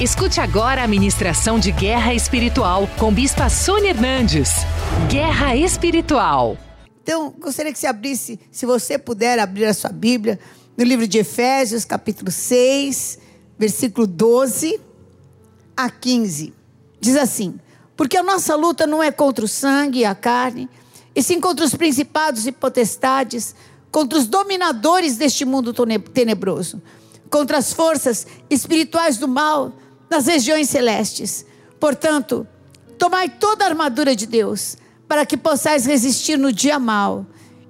Escute agora a ministração de Guerra Espiritual com Bispa Sônia Hernandes. Guerra Espiritual. Então, gostaria que você abrisse, se você puder abrir a sua Bíblia, no livro de Efésios, capítulo 6, versículo 12 a 15. Diz assim: Porque a nossa luta não é contra o sangue e a carne, e sim contra os principados e potestades, contra os dominadores deste mundo tenebroso, contra as forças espirituais do mal nas regiões celestes. Portanto, tomai toda a armadura de Deus, para que possais resistir no dia mal,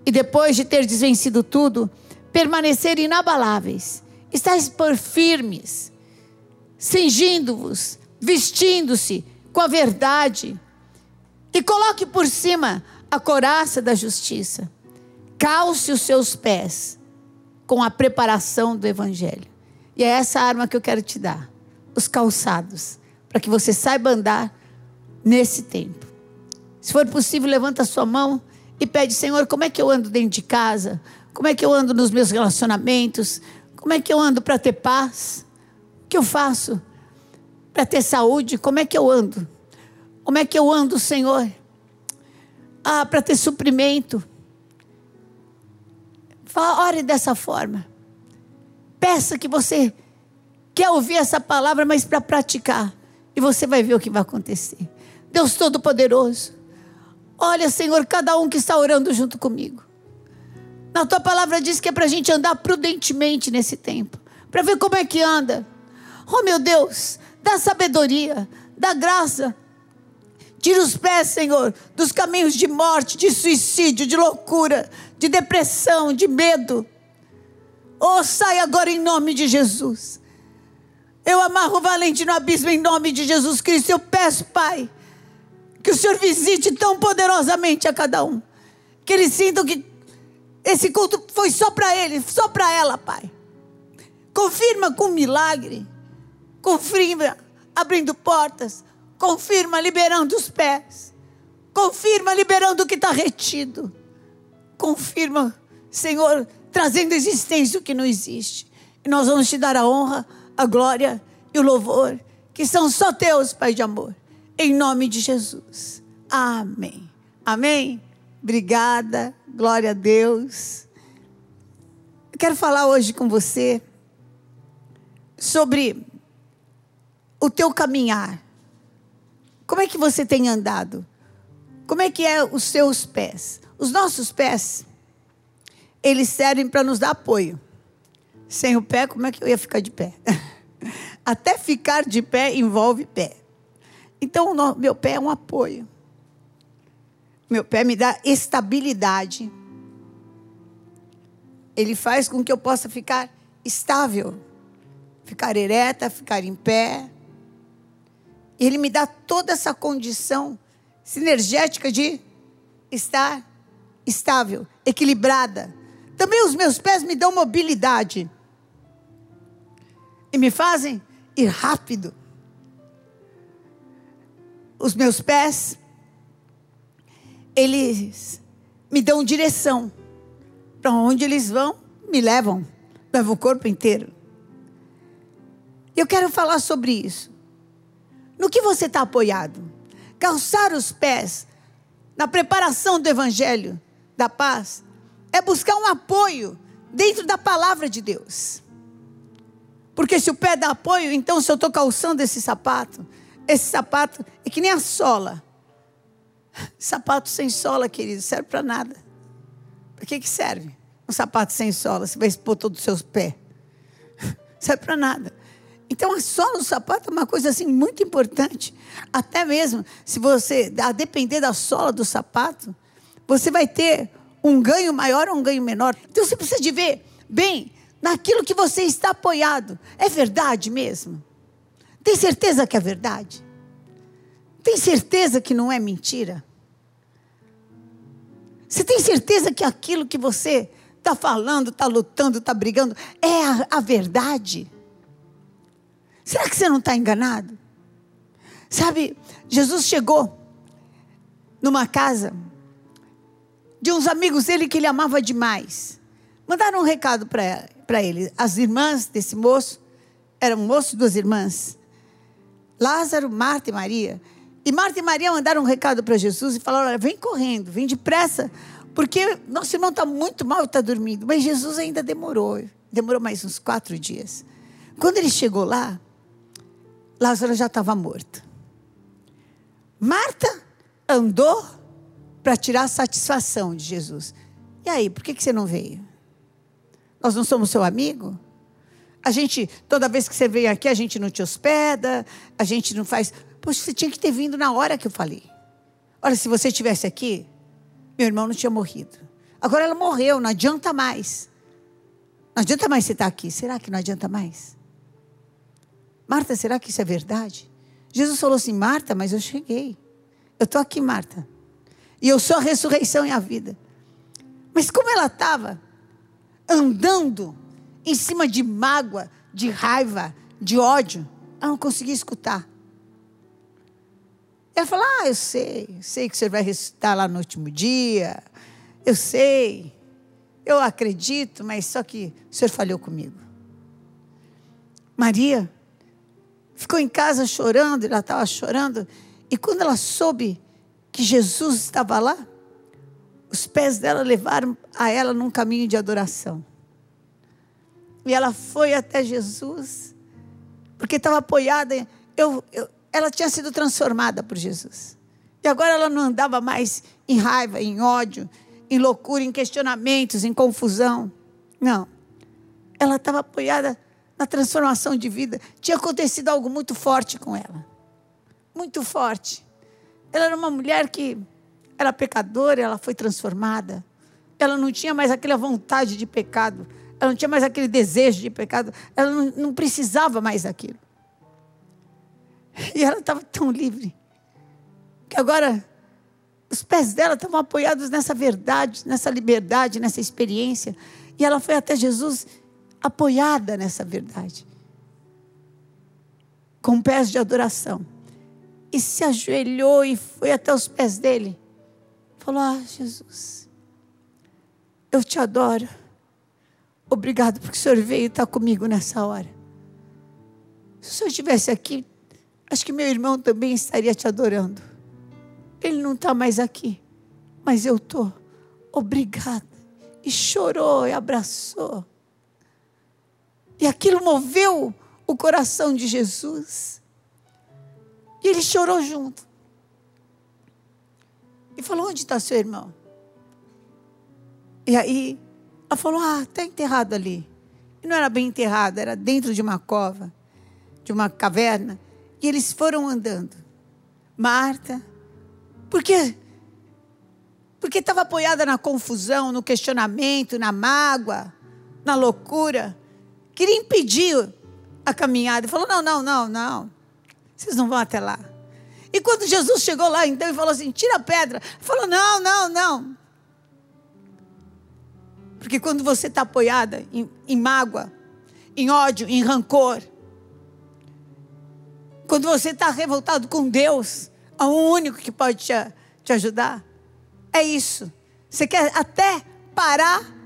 e depois de ter desvencido tudo, permanecer inabaláveis. Estais por firmes, cingindo-vos, vestindo-se com a verdade, e coloque por cima a coraça da justiça. Calce os seus pés com a preparação do evangelho. E é essa arma que eu quero te dar os calçados, para que você saiba andar nesse tempo. Se for possível, levanta a sua mão e pede, Senhor, como é que eu ando dentro de casa? Como é que eu ando nos meus relacionamentos? Como é que eu ando para ter paz? O que eu faço para ter saúde? Como é que eu ando? Como é que eu ando, Senhor? Ah, para ter suprimento. Ore dessa forma. Peça que você quer ouvir essa palavra, mas para praticar. E você vai ver o que vai acontecer. Deus Todo-Poderoso. Olha, Senhor, cada um que está orando junto comigo. Na tua palavra diz que é para a gente andar prudentemente nesse tempo. Para ver como é que anda. Oh, meu Deus, dá sabedoria, dá graça. Tira os pés, Senhor, dos caminhos de morte, de suicídio, de loucura, de depressão, de medo. Oh, sai agora em nome de Jesus. Eu amarro o valente no abismo em nome de Jesus Cristo. Eu peço, Pai, que o Senhor visite tão poderosamente a cada um. Que eles sintam que esse culto foi só para ele, só para ela, Pai. Confirma com milagre. Confirma abrindo portas. Confirma liberando os pés. Confirma liberando o que está retido. Confirma, Senhor, trazendo existência o que não existe. E nós vamos te dar a honra a glória e o louvor, que são só teus, Pai de amor. Em nome de Jesus. Amém. Amém. Obrigada. Glória a Deus. Eu quero falar hoje com você sobre o teu caminhar. Como é que você tem andado? Como é que é os seus pés? Os nossos pés, eles servem para nos dar apoio. Sem o pé, como é que eu ia ficar de pé? Até ficar de pé envolve pé. Então, meu pé é um apoio. Meu pé me dá estabilidade. Ele faz com que eu possa ficar estável, ficar ereta, ficar em pé. Ele me dá toda essa condição sinergética de estar estável, equilibrada. Também os meus pés me dão mobilidade e me fazem ir rápido. Os meus pés, eles me dão direção. Para onde eles vão, me levam, levam o corpo inteiro. Eu quero falar sobre isso. No que você está apoiado? Calçar os pés na preparação do Evangelho da paz é buscar um apoio dentro da palavra de Deus. Porque se o pé dá apoio, então se eu estou calçando esse sapato, esse sapato é que nem a sola. Sapato sem sola, querido, serve para nada. Para que, que serve? Um sapato sem sola, você vai expor todos os seus pés. serve para nada. Então a sola do sapato é uma coisa assim muito importante. Até mesmo se você, a depender da sola do sapato, você vai ter um ganho maior ou um ganho menor. Então você precisa de ver bem naquilo que você está apoiado. É verdade mesmo? Tem certeza que é verdade? Tem certeza que não é mentira? Você tem certeza que aquilo que você está falando, está lutando, está brigando, é a, a verdade? Será que você não está enganado? Sabe, Jesus chegou numa casa de uns amigos dele que ele amava demais. Mandaram um recado para ele. As irmãs desse moço, eram um moço e duas irmãs. Lázaro, Marta e Maria. E Marta e Maria mandaram um recado para Jesus e falaram: Olha, vem correndo, vem depressa, porque nosso irmão está muito mal e está dormindo. Mas Jesus ainda demorou, demorou mais uns quatro dias. Quando ele chegou lá, Lázaro já estava morto. Marta andou para tirar a satisfação de Jesus. E aí, por que, que você não veio? Nós não somos seu amigo? A gente, toda vez que você vem aqui, a gente não te hospeda, a gente não faz. Poxa, você tinha que ter vindo na hora que eu falei. Olha, se você estivesse aqui, meu irmão não tinha morrido. Agora ela morreu, não adianta mais. Não adianta mais você estar aqui. Será que não adianta mais? Marta, será que isso é verdade? Jesus falou assim: Marta, mas eu cheguei. Eu estou aqui, Marta. E eu sou a ressurreição e a vida. Mas como ela estava andando em cima de mágoa, de raiva, de ódio, ela não conseguia escutar. Ela falou: Ah, eu sei, sei que você vai ressuscitar lá no último dia. Eu sei, eu acredito, mas só que o senhor falhou comigo. Maria ficou em casa chorando, ela estava chorando, e quando ela soube que Jesus estava lá, os pés dela levaram a ela num caminho de adoração. E ela foi até Jesus, porque estava apoiada. Eu, eu, ela tinha sido transformada por Jesus. E agora ela não andava mais em raiva, em ódio, em loucura, em questionamentos, em confusão. Não. Ela estava apoiada na transformação de vida. Tinha acontecido algo muito forte com ela. Muito forte. Ela era uma mulher que era pecadora, ela foi transformada. Ela não tinha mais aquela vontade de pecado. Ela não tinha mais aquele desejo de pecado. Ela não, não precisava mais daquilo. E ela estava tão livre. Que agora os pés dela estavam apoiados nessa verdade, nessa liberdade, nessa experiência. E ela foi até Jesus apoiada nessa verdade. Com pés de adoração. E se ajoelhou e foi até os pés dele. Falou: Ah, Jesus, eu te adoro. Obrigado porque o Senhor veio estar comigo nessa hora. Se o Senhor estivesse aqui, Acho que meu irmão também estaria te adorando. Ele não está mais aqui, mas eu estou. Obrigada. E chorou e abraçou. E aquilo moveu o coração de Jesus. E ele chorou junto. E falou: Onde está seu irmão? E aí, ela falou: Ah, está enterrado ali. E não era bem enterrado, era dentro de uma cova, de uma caverna. E eles foram andando. Marta, por quê? Porque estava apoiada na confusão, no questionamento, na mágoa, na loucura. Queria impedir a caminhada. Falou: não, não, não, não. Vocês não vão até lá. E quando Jesus chegou lá, então, e falou assim: tira a pedra. Falou: não, não, não. Porque quando você está apoiada em, em mágoa, em ódio, em rancor, quando você está revoltado com Deus, há um único que pode te, te ajudar. É isso. Você quer até parar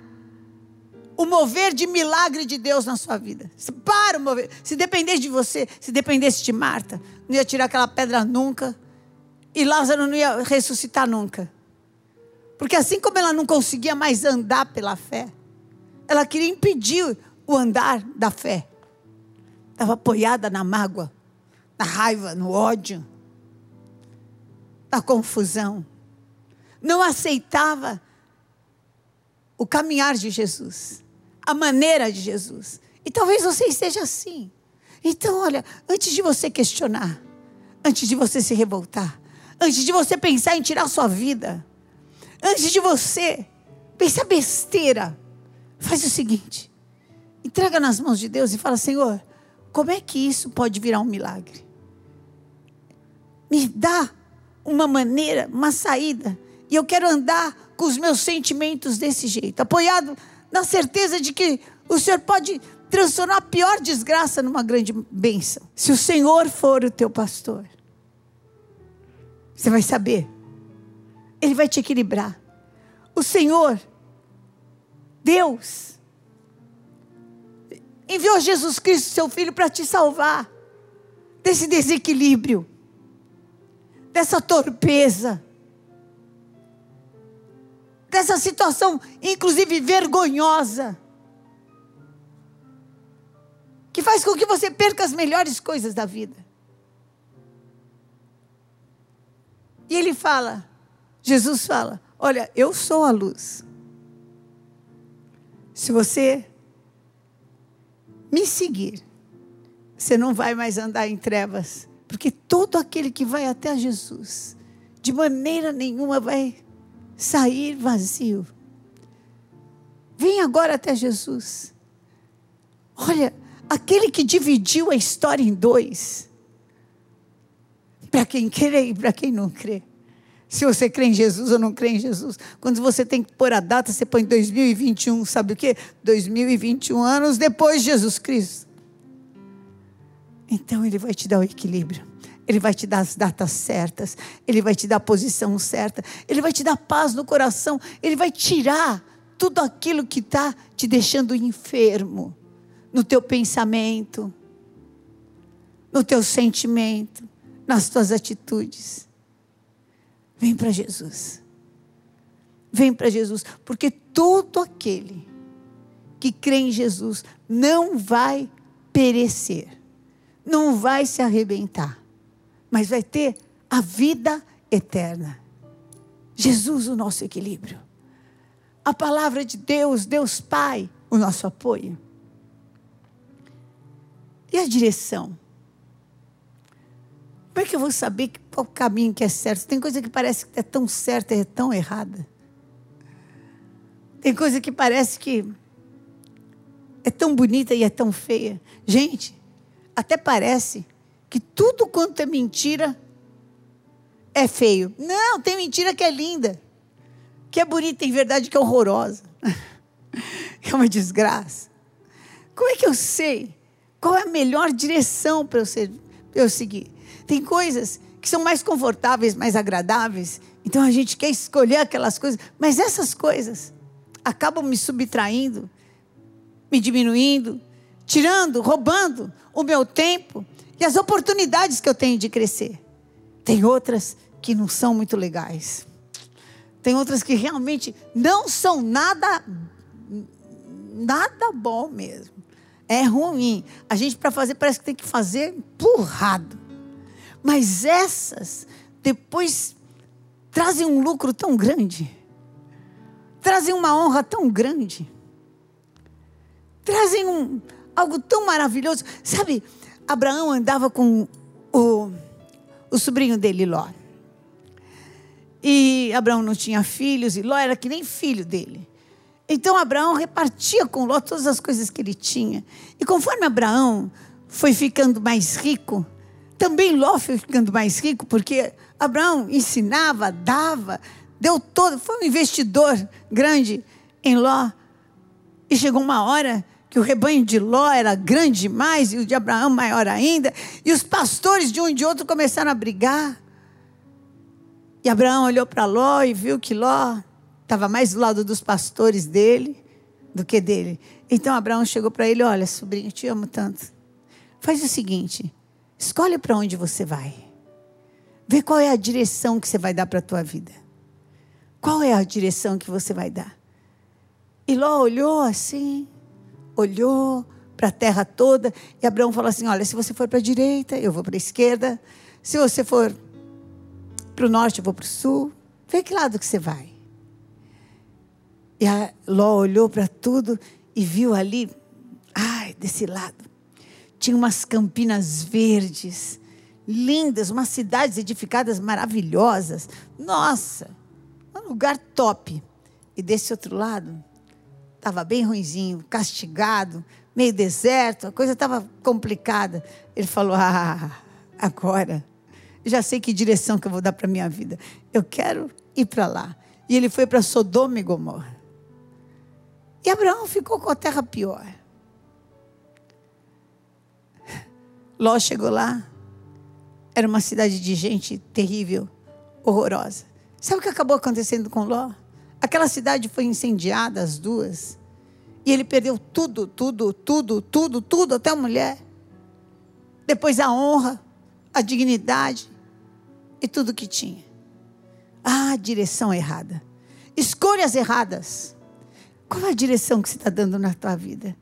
o mover de milagre de Deus na sua vida. Para o mover. Se dependesse de você, se dependesse de Marta, não ia tirar aquela pedra nunca. E Lázaro não ia ressuscitar nunca. Porque assim como ela não conseguia mais andar pela fé, ela queria impedir o andar da fé. Estava apoiada na mágoa na raiva, no ódio, na confusão. Não aceitava o caminhar de Jesus, a maneira de Jesus. E talvez você esteja assim. Então, olha, antes de você questionar, antes de você se revoltar, antes de você pensar em tirar sua vida, antes de você pensar besteira, faz o seguinte: entrega nas mãos de Deus e fala: Senhor, como é que isso pode virar um milagre? me dá uma maneira, uma saída. E eu quero andar com os meus sentimentos desse jeito, apoiado na certeza de que o Senhor pode transformar a pior desgraça numa grande bênção. Se o Senhor for o teu pastor, você vai saber. Ele vai te equilibrar. O Senhor, Deus, enviou Jesus Cristo, seu Filho, para te salvar. desse desequilíbrio, dessa torpeza, dessa situação, inclusive vergonhosa, que faz com que você perca as melhores coisas da vida. E ele fala, Jesus fala: Olha, eu sou a luz. Se você me seguir, você não vai mais andar em trevas, porque todo aquele que vai até Jesus, de maneira nenhuma vai sair vazio. Vem agora até Jesus. Olha, aquele que dividiu a história em dois, para quem crê e para quem não crê. Se você crê em Jesus ou não crê em Jesus. Quando você tem que pôr a data, você põe 2021, sabe o quê? 2021 anos depois de Jesus Cristo. Então ele vai te dar o equilíbrio. Ele vai te dar as datas certas, ele vai te dar a posição certa, ele vai te dar paz no coração, ele vai tirar tudo aquilo que está te deixando enfermo no teu pensamento, no teu sentimento, nas tuas atitudes. Vem para Jesus. Vem para Jesus, porque todo aquele que crê em Jesus não vai perecer, não vai se arrebentar, mas vai ter a vida eterna. Jesus, o nosso equilíbrio. A palavra de Deus, Deus Pai, o nosso apoio. E a direção? Como é que eu vou saber qual caminho que é certo? Tem coisa que parece que é tão certa e é tão errada. Tem coisa que parece que é tão bonita e é tão feia. Gente, até parece que tudo quanto é mentira é feio. Não, tem mentira que é linda, que é bonita, em verdade que é horrorosa. é uma desgraça. Como é que eu sei qual é a melhor direção para eu, eu seguir? Tem coisas que são mais confortáveis, mais agradáveis. Então a gente quer escolher aquelas coisas, mas essas coisas acabam me subtraindo, me diminuindo, tirando, roubando o meu tempo e as oportunidades que eu tenho de crescer. Tem outras que não são muito legais. Tem outras que realmente não são nada nada bom mesmo. É ruim. A gente para fazer parece que tem que fazer empurrado. Mas essas depois trazem um lucro tão grande, trazem uma honra tão grande, trazem um, algo tão maravilhoso. Sabe, Abraão andava com o, o sobrinho dele, Ló. E Abraão não tinha filhos, e Ló era que nem filho dele. Então Abraão repartia com Ló todas as coisas que ele tinha. E conforme Abraão foi ficando mais rico, também Ló foi ficando mais rico, porque Abraão ensinava, dava, deu todo, foi um investidor grande em Ló. E chegou uma hora que o rebanho de Ló era grande demais e o de Abraão maior ainda, e os pastores de um e de outro começaram a brigar. E Abraão olhou para Ló e viu que Ló estava mais do lado dos pastores dele do que dele. Então Abraão chegou para ele: Olha, sobrinho, te amo tanto. Faz o seguinte, Escolhe para onde você vai. Vê qual é a direção que você vai dar para a tua vida. Qual é a direção que você vai dar? E Ló olhou assim, olhou para a terra toda, e Abraão falou assim: Olha, se você for para a direita, eu vou para a esquerda. Se você for para o norte, eu vou para o sul. Vê que lado que você vai. E a Ló olhou para tudo e viu ali, ai, desse lado, tinha umas campinas verdes, lindas, umas cidades edificadas maravilhosas. Nossa, um lugar top. E desse outro lado, estava bem ruinzinho, castigado, meio deserto, a coisa estava complicada. Ele falou: Ah, agora, já sei que direção que eu vou dar para a minha vida. Eu quero ir para lá. E ele foi para Sodoma e Gomorra. E Abraão ficou com a terra pior. Ló chegou lá, era uma cidade de gente terrível, horrorosa. Sabe o que acabou acontecendo com Ló? Aquela cidade foi incendiada, as duas. E ele perdeu tudo, tudo, tudo, tudo, tudo, até a mulher. Depois a honra, a dignidade e tudo que tinha. Ah, direção errada. Escolhas erradas. Qual é a direção que você está dando na tua vida?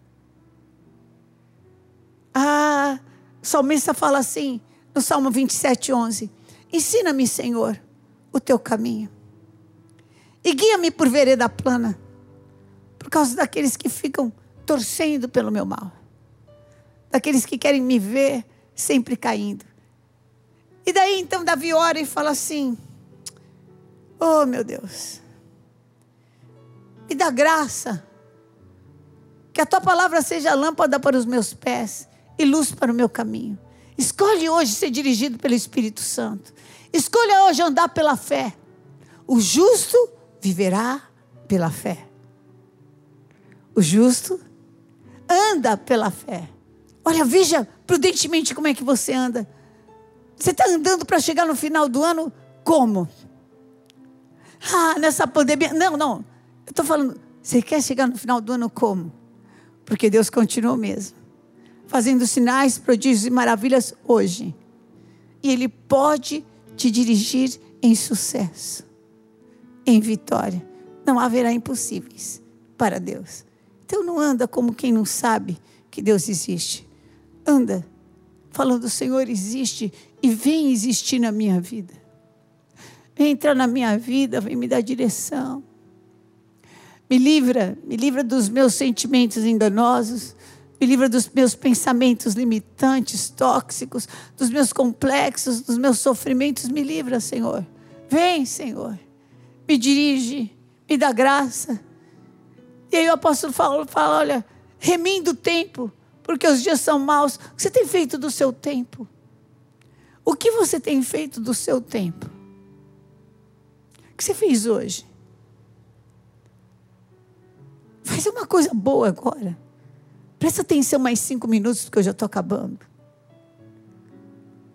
Ah, o salmista fala assim, no Salmo 27, 11: Ensina-me, Senhor, o teu caminho, e guia-me por vereda plana, por causa daqueles que ficam torcendo pelo meu mal, daqueles que querem me ver sempre caindo. E daí então Davi ora e fala assim: Oh meu Deus, me dá graça, que a tua palavra seja lâmpada para os meus pés e luz para o meu caminho. Escolhe hoje ser dirigido pelo Espírito Santo. Escolha hoje andar pela fé. O justo viverá pela fé. O justo anda pela fé. Olha, veja prudentemente como é que você anda. Você está andando para chegar no final do ano como? Ah, nessa pandemia. Não, não. Eu estou falando, você quer chegar no final do ano como? Porque Deus continua mesmo fazendo sinais, prodígios e maravilhas hoje. E Ele pode te dirigir em sucesso, em vitória. Não haverá impossíveis para Deus. Então não anda como quem não sabe que Deus existe. Anda falando: o Senhor existe e vem existir na minha vida. Vem entrar na minha vida, vem me dar direção. Me livra, me livra dos meus sentimentos enganosos, me livra dos meus pensamentos limitantes, tóxicos, dos meus complexos, dos meus sofrimentos. Me livra, Senhor. Vem, Senhor. Me dirige, me dá graça. E aí o apóstolo fala, fala olha, remindo o tempo, porque os dias são maus. O que você tem feito do seu tempo? O que você tem feito do seu tempo? O que você fez hoje? Faz uma coisa boa agora. Presta atenção mais cinco minutos, porque eu já estou acabando.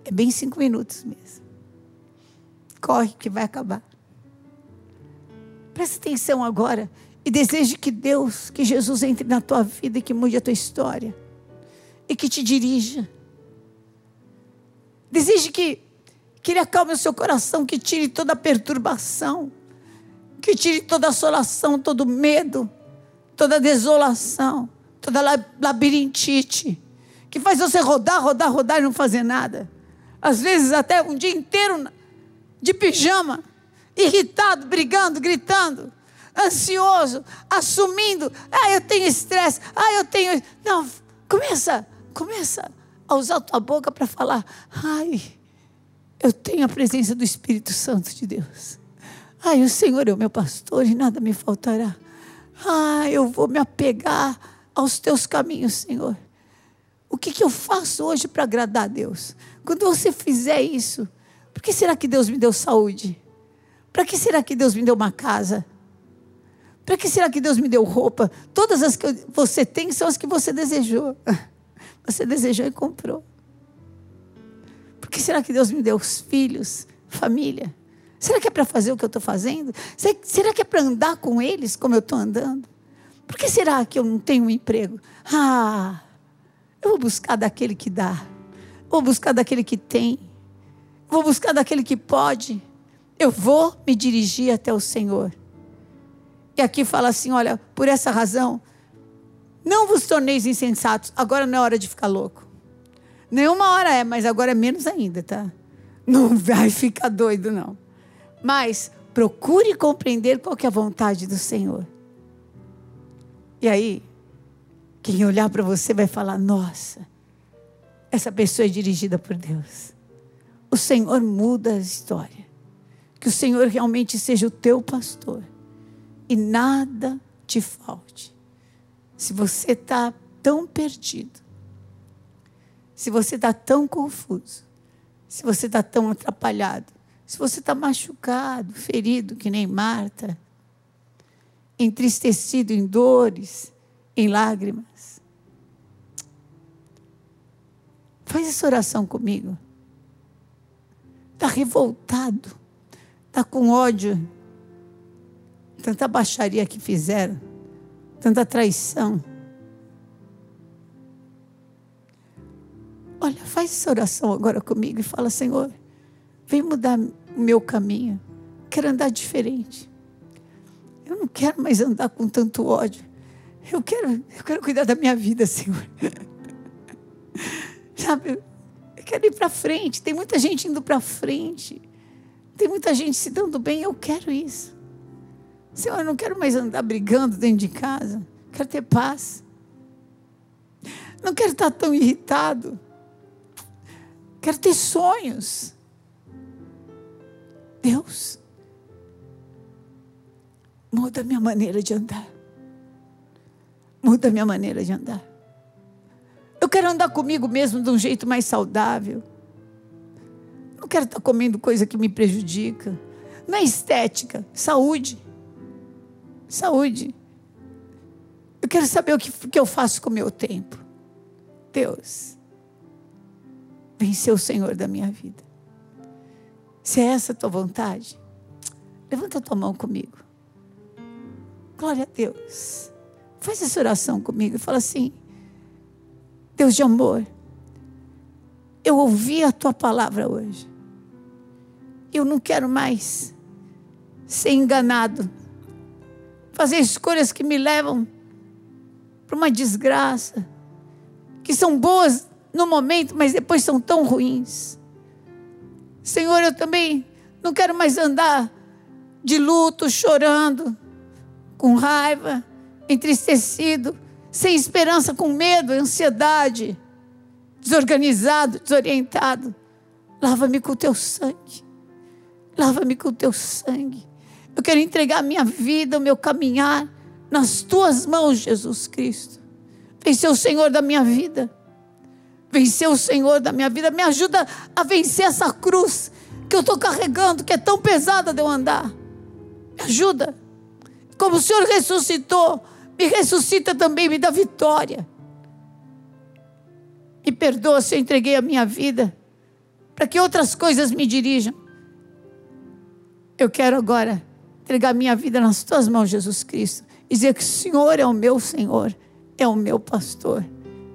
É bem cinco minutos mesmo. Corre que vai acabar. Presta atenção agora e deseje que Deus, que Jesus entre na tua vida e que mude a tua história. E que te dirija. Deseje que, que Ele acalme o seu coração, que tire toda a perturbação, que tire toda a assolação, todo medo, toda a desolação toda labirintite, que faz você rodar, rodar, rodar e não fazer nada. Às vezes até um dia inteiro de pijama, irritado, brigando, gritando, ansioso, assumindo, ah, eu tenho estresse, ah, eu tenho. Não, começa, começa a usar a tua boca para falar, ai, eu tenho a presença do Espírito Santo de Deus. Ai, o Senhor é o meu pastor e nada me faltará. Ah, eu vou me apegar aos teus caminhos, Senhor. O que, que eu faço hoje para agradar a Deus? Quando você fizer isso, por que será que Deus me deu saúde? Para que será que Deus me deu uma casa? Para que será que Deus me deu roupa? Todas as que você tem são as que você desejou. Você desejou e comprou. Por que será que Deus me deu os filhos, família? Será que é para fazer o que eu estou fazendo? Será que é para andar com eles como eu estou andando? Por que será que eu não tenho um emprego? Ah, eu vou buscar daquele que dá. Vou buscar daquele que tem. Vou buscar daquele que pode. Eu vou me dirigir até o Senhor. E aqui fala assim: olha, por essa razão, não vos torneis insensatos. Agora não é hora de ficar louco. Nenhuma hora é, mas agora é menos ainda, tá? Não vai ficar doido, não. Mas procure compreender qual que é a vontade do Senhor. E aí, quem olhar para você vai falar: nossa, essa pessoa é dirigida por Deus. O Senhor muda a história. Que o Senhor realmente seja o teu pastor e nada te falte. Se você está tão perdido, se você está tão confuso, se você está tão atrapalhado, se você está machucado, ferido, que nem Marta, entristecido em dores, em lágrimas. Faz essa oração comigo. Está revoltado, está com ódio, tanta baixaria que fizeram, tanta traição. Olha, faz essa oração agora comigo e fala: Senhor, vem mudar o meu caminho. Quero andar diferente. Eu não quero mais andar com tanto ódio. Eu quero, eu quero cuidar da minha vida, Senhor. Sabe, eu quero ir para frente. Tem muita gente indo para frente. Tem muita gente se dando bem. Eu quero isso. Senhor, eu não quero mais andar brigando dentro de casa. Quero ter paz. Não quero estar tão irritado. Quero ter sonhos. Deus, muda a minha maneira de andar. Muda a minha maneira de andar. Eu quero andar comigo mesmo de um jeito mais saudável. Não quero estar comendo coisa que me prejudica. Não é estética, saúde. Saúde. Eu quero saber o que, que eu faço com o meu tempo. Deus, vem ser o Senhor da minha vida. Se é essa a tua vontade, levanta a tua mão comigo. Glória a Deus. Faz essa oração comigo e fala assim: Deus de amor, eu ouvi a tua palavra hoje. Eu não quero mais ser enganado, fazer escolhas que me levam para uma desgraça, que são boas no momento, mas depois são tão ruins. Senhor, eu também não quero mais andar de luto, chorando, com raiva, entristecido, sem esperança, com medo, ansiedade, desorganizado, desorientado. Lava-me com o teu sangue. Lava-me com o teu sangue. Eu quero entregar a minha vida, o meu caminhar nas tuas mãos, Jesus Cristo. Vem ser o Senhor da minha vida. Vem ser o Senhor da minha vida. Me ajuda a vencer essa cruz que eu estou carregando, que é tão pesada de eu andar. Me ajuda. Como o Senhor ressuscitou, me ressuscita também, me dá vitória. Me perdoa se eu entreguei a minha vida para que outras coisas me dirijam. Eu quero agora entregar minha vida nas tuas mãos, Jesus Cristo, e dizer que o Senhor é o meu Senhor, é o meu pastor.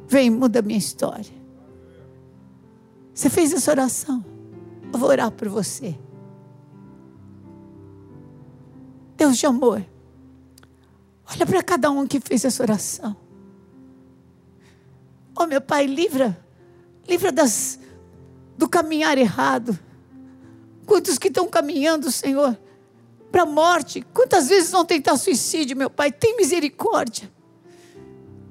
Vem, muda minha história. Você fez essa oração? Eu vou orar por você. Deus de amor, olha para cada um que fez essa oração. Oh, meu Pai, livra, livra das, do caminhar errado. Quantos que estão caminhando, Senhor, para a morte? Quantas vezes vão tentar suicídio, meu Pai? Tem misericórdia.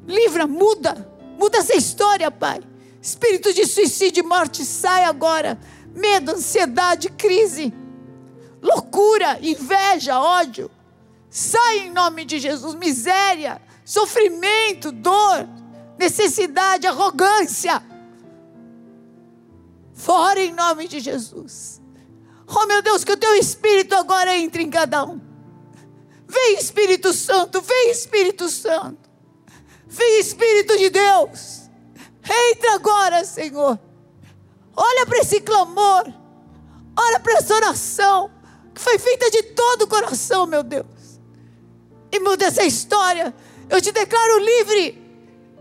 Livra, muda, muda essa história, Pai. Espírito de suicídio e morte, sai agora. Medo, ansiedade, crise, loucura, inveja, ódio. Sai em nome de Jesus. Miséria, sofrimento, dor, necessidade, arrogância. Fora em nome de Jesus. Oh meu Deus, que o teu Espírito agora entre em cada um. Vem Espírito Santo, vem Espírito Santo. Vem Espírito de Deus. Entra agora, Senhor. Olha para esse clamor. Olha para essa oração. Que foi feita de todo o coração, meu Deus. E muda essa história. Eu te declaro livre.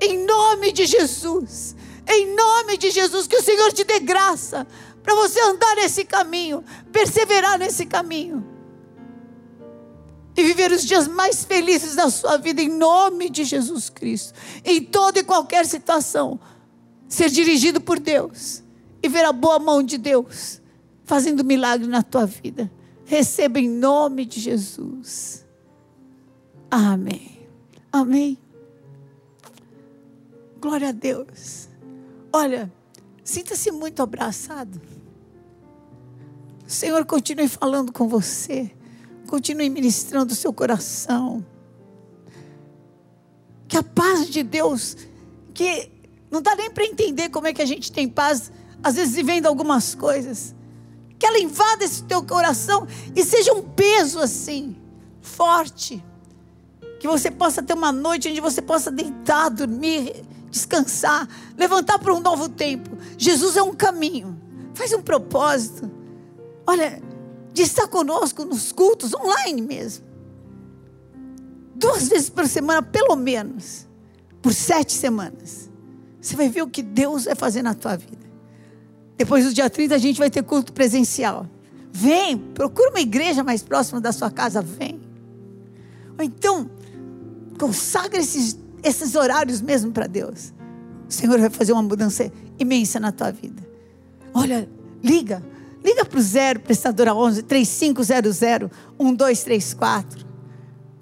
Em nome de Jesus. Em nome de Jesus. Que o Senhor te dê graça. Para você andar nesse caminho. Perseverar nesse caminho e viver os dias mais felizes da sua vida em nome de Jesus Cristo. Em toda e qualquer situação, ser dirigido por Deus e ver a boa mão de Deus fazendo milagre na tua vida. Receba em nome de Jesus. Amém. Amém. Glória a Deus. Olha, sinta-se muito abraçado. O Senhor continue falando com você. Continue ministrando o seu coração. Que a paz de Deus, que não dá nem para entender como é que a gente tem paz, às vezes vivendo algumas coisas. Que ela invada esse teu coração e seja um peso assim, forte. Que você possa ter uma noite onde você possa deitar, dormir, descansar, levantar para um novo tempo. Jesus é um caminho, faz um propósito. Olha, de estar conosco nos cultos, online mesmo. Duas vezes por semana, pelo menos, por sete semanas. Você vai ver o que Deus vai fazer na tua vida. Depois do dia 30 a gente vai ter culto presencial. Vem, procura uma igreja mais próxima da sua casa, vem. Ou então, consagra esses, esses horários mesmo para Deus. O Senhor vai fazer uma mudança imensa na tua vida. Olha, liga. Liga para o zero, prestadora 11 3500 1234.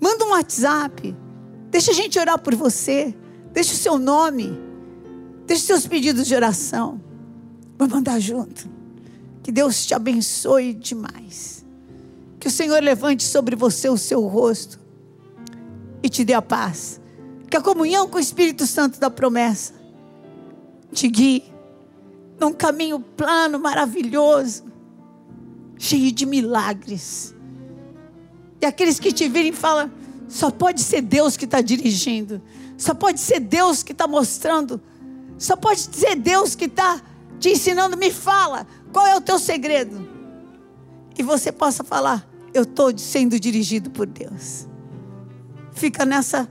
Manda um WhatsApp. Deixa a gente orar por você. Deixa o seu nome. Deixa os seus pedidos de oração. Vamos mandar junto. Que Deus te abençoe demais. Que o Senhor levante sobre você o seu rosto e te dê a paz. Que a comunhão com o Espírito Santo da promessa te guie num caminho plano, maravilhoso, cheio de milagres. E aqueles que te virem falam: só pode ser Deus que está dirigindo, só pode ser Deus que está mostrando, só pode ser Deus que está te ensinando. Me fala, qual é o teu segredo? E você possa falar: eu estou sendo dirigido por Deus. Fica nessa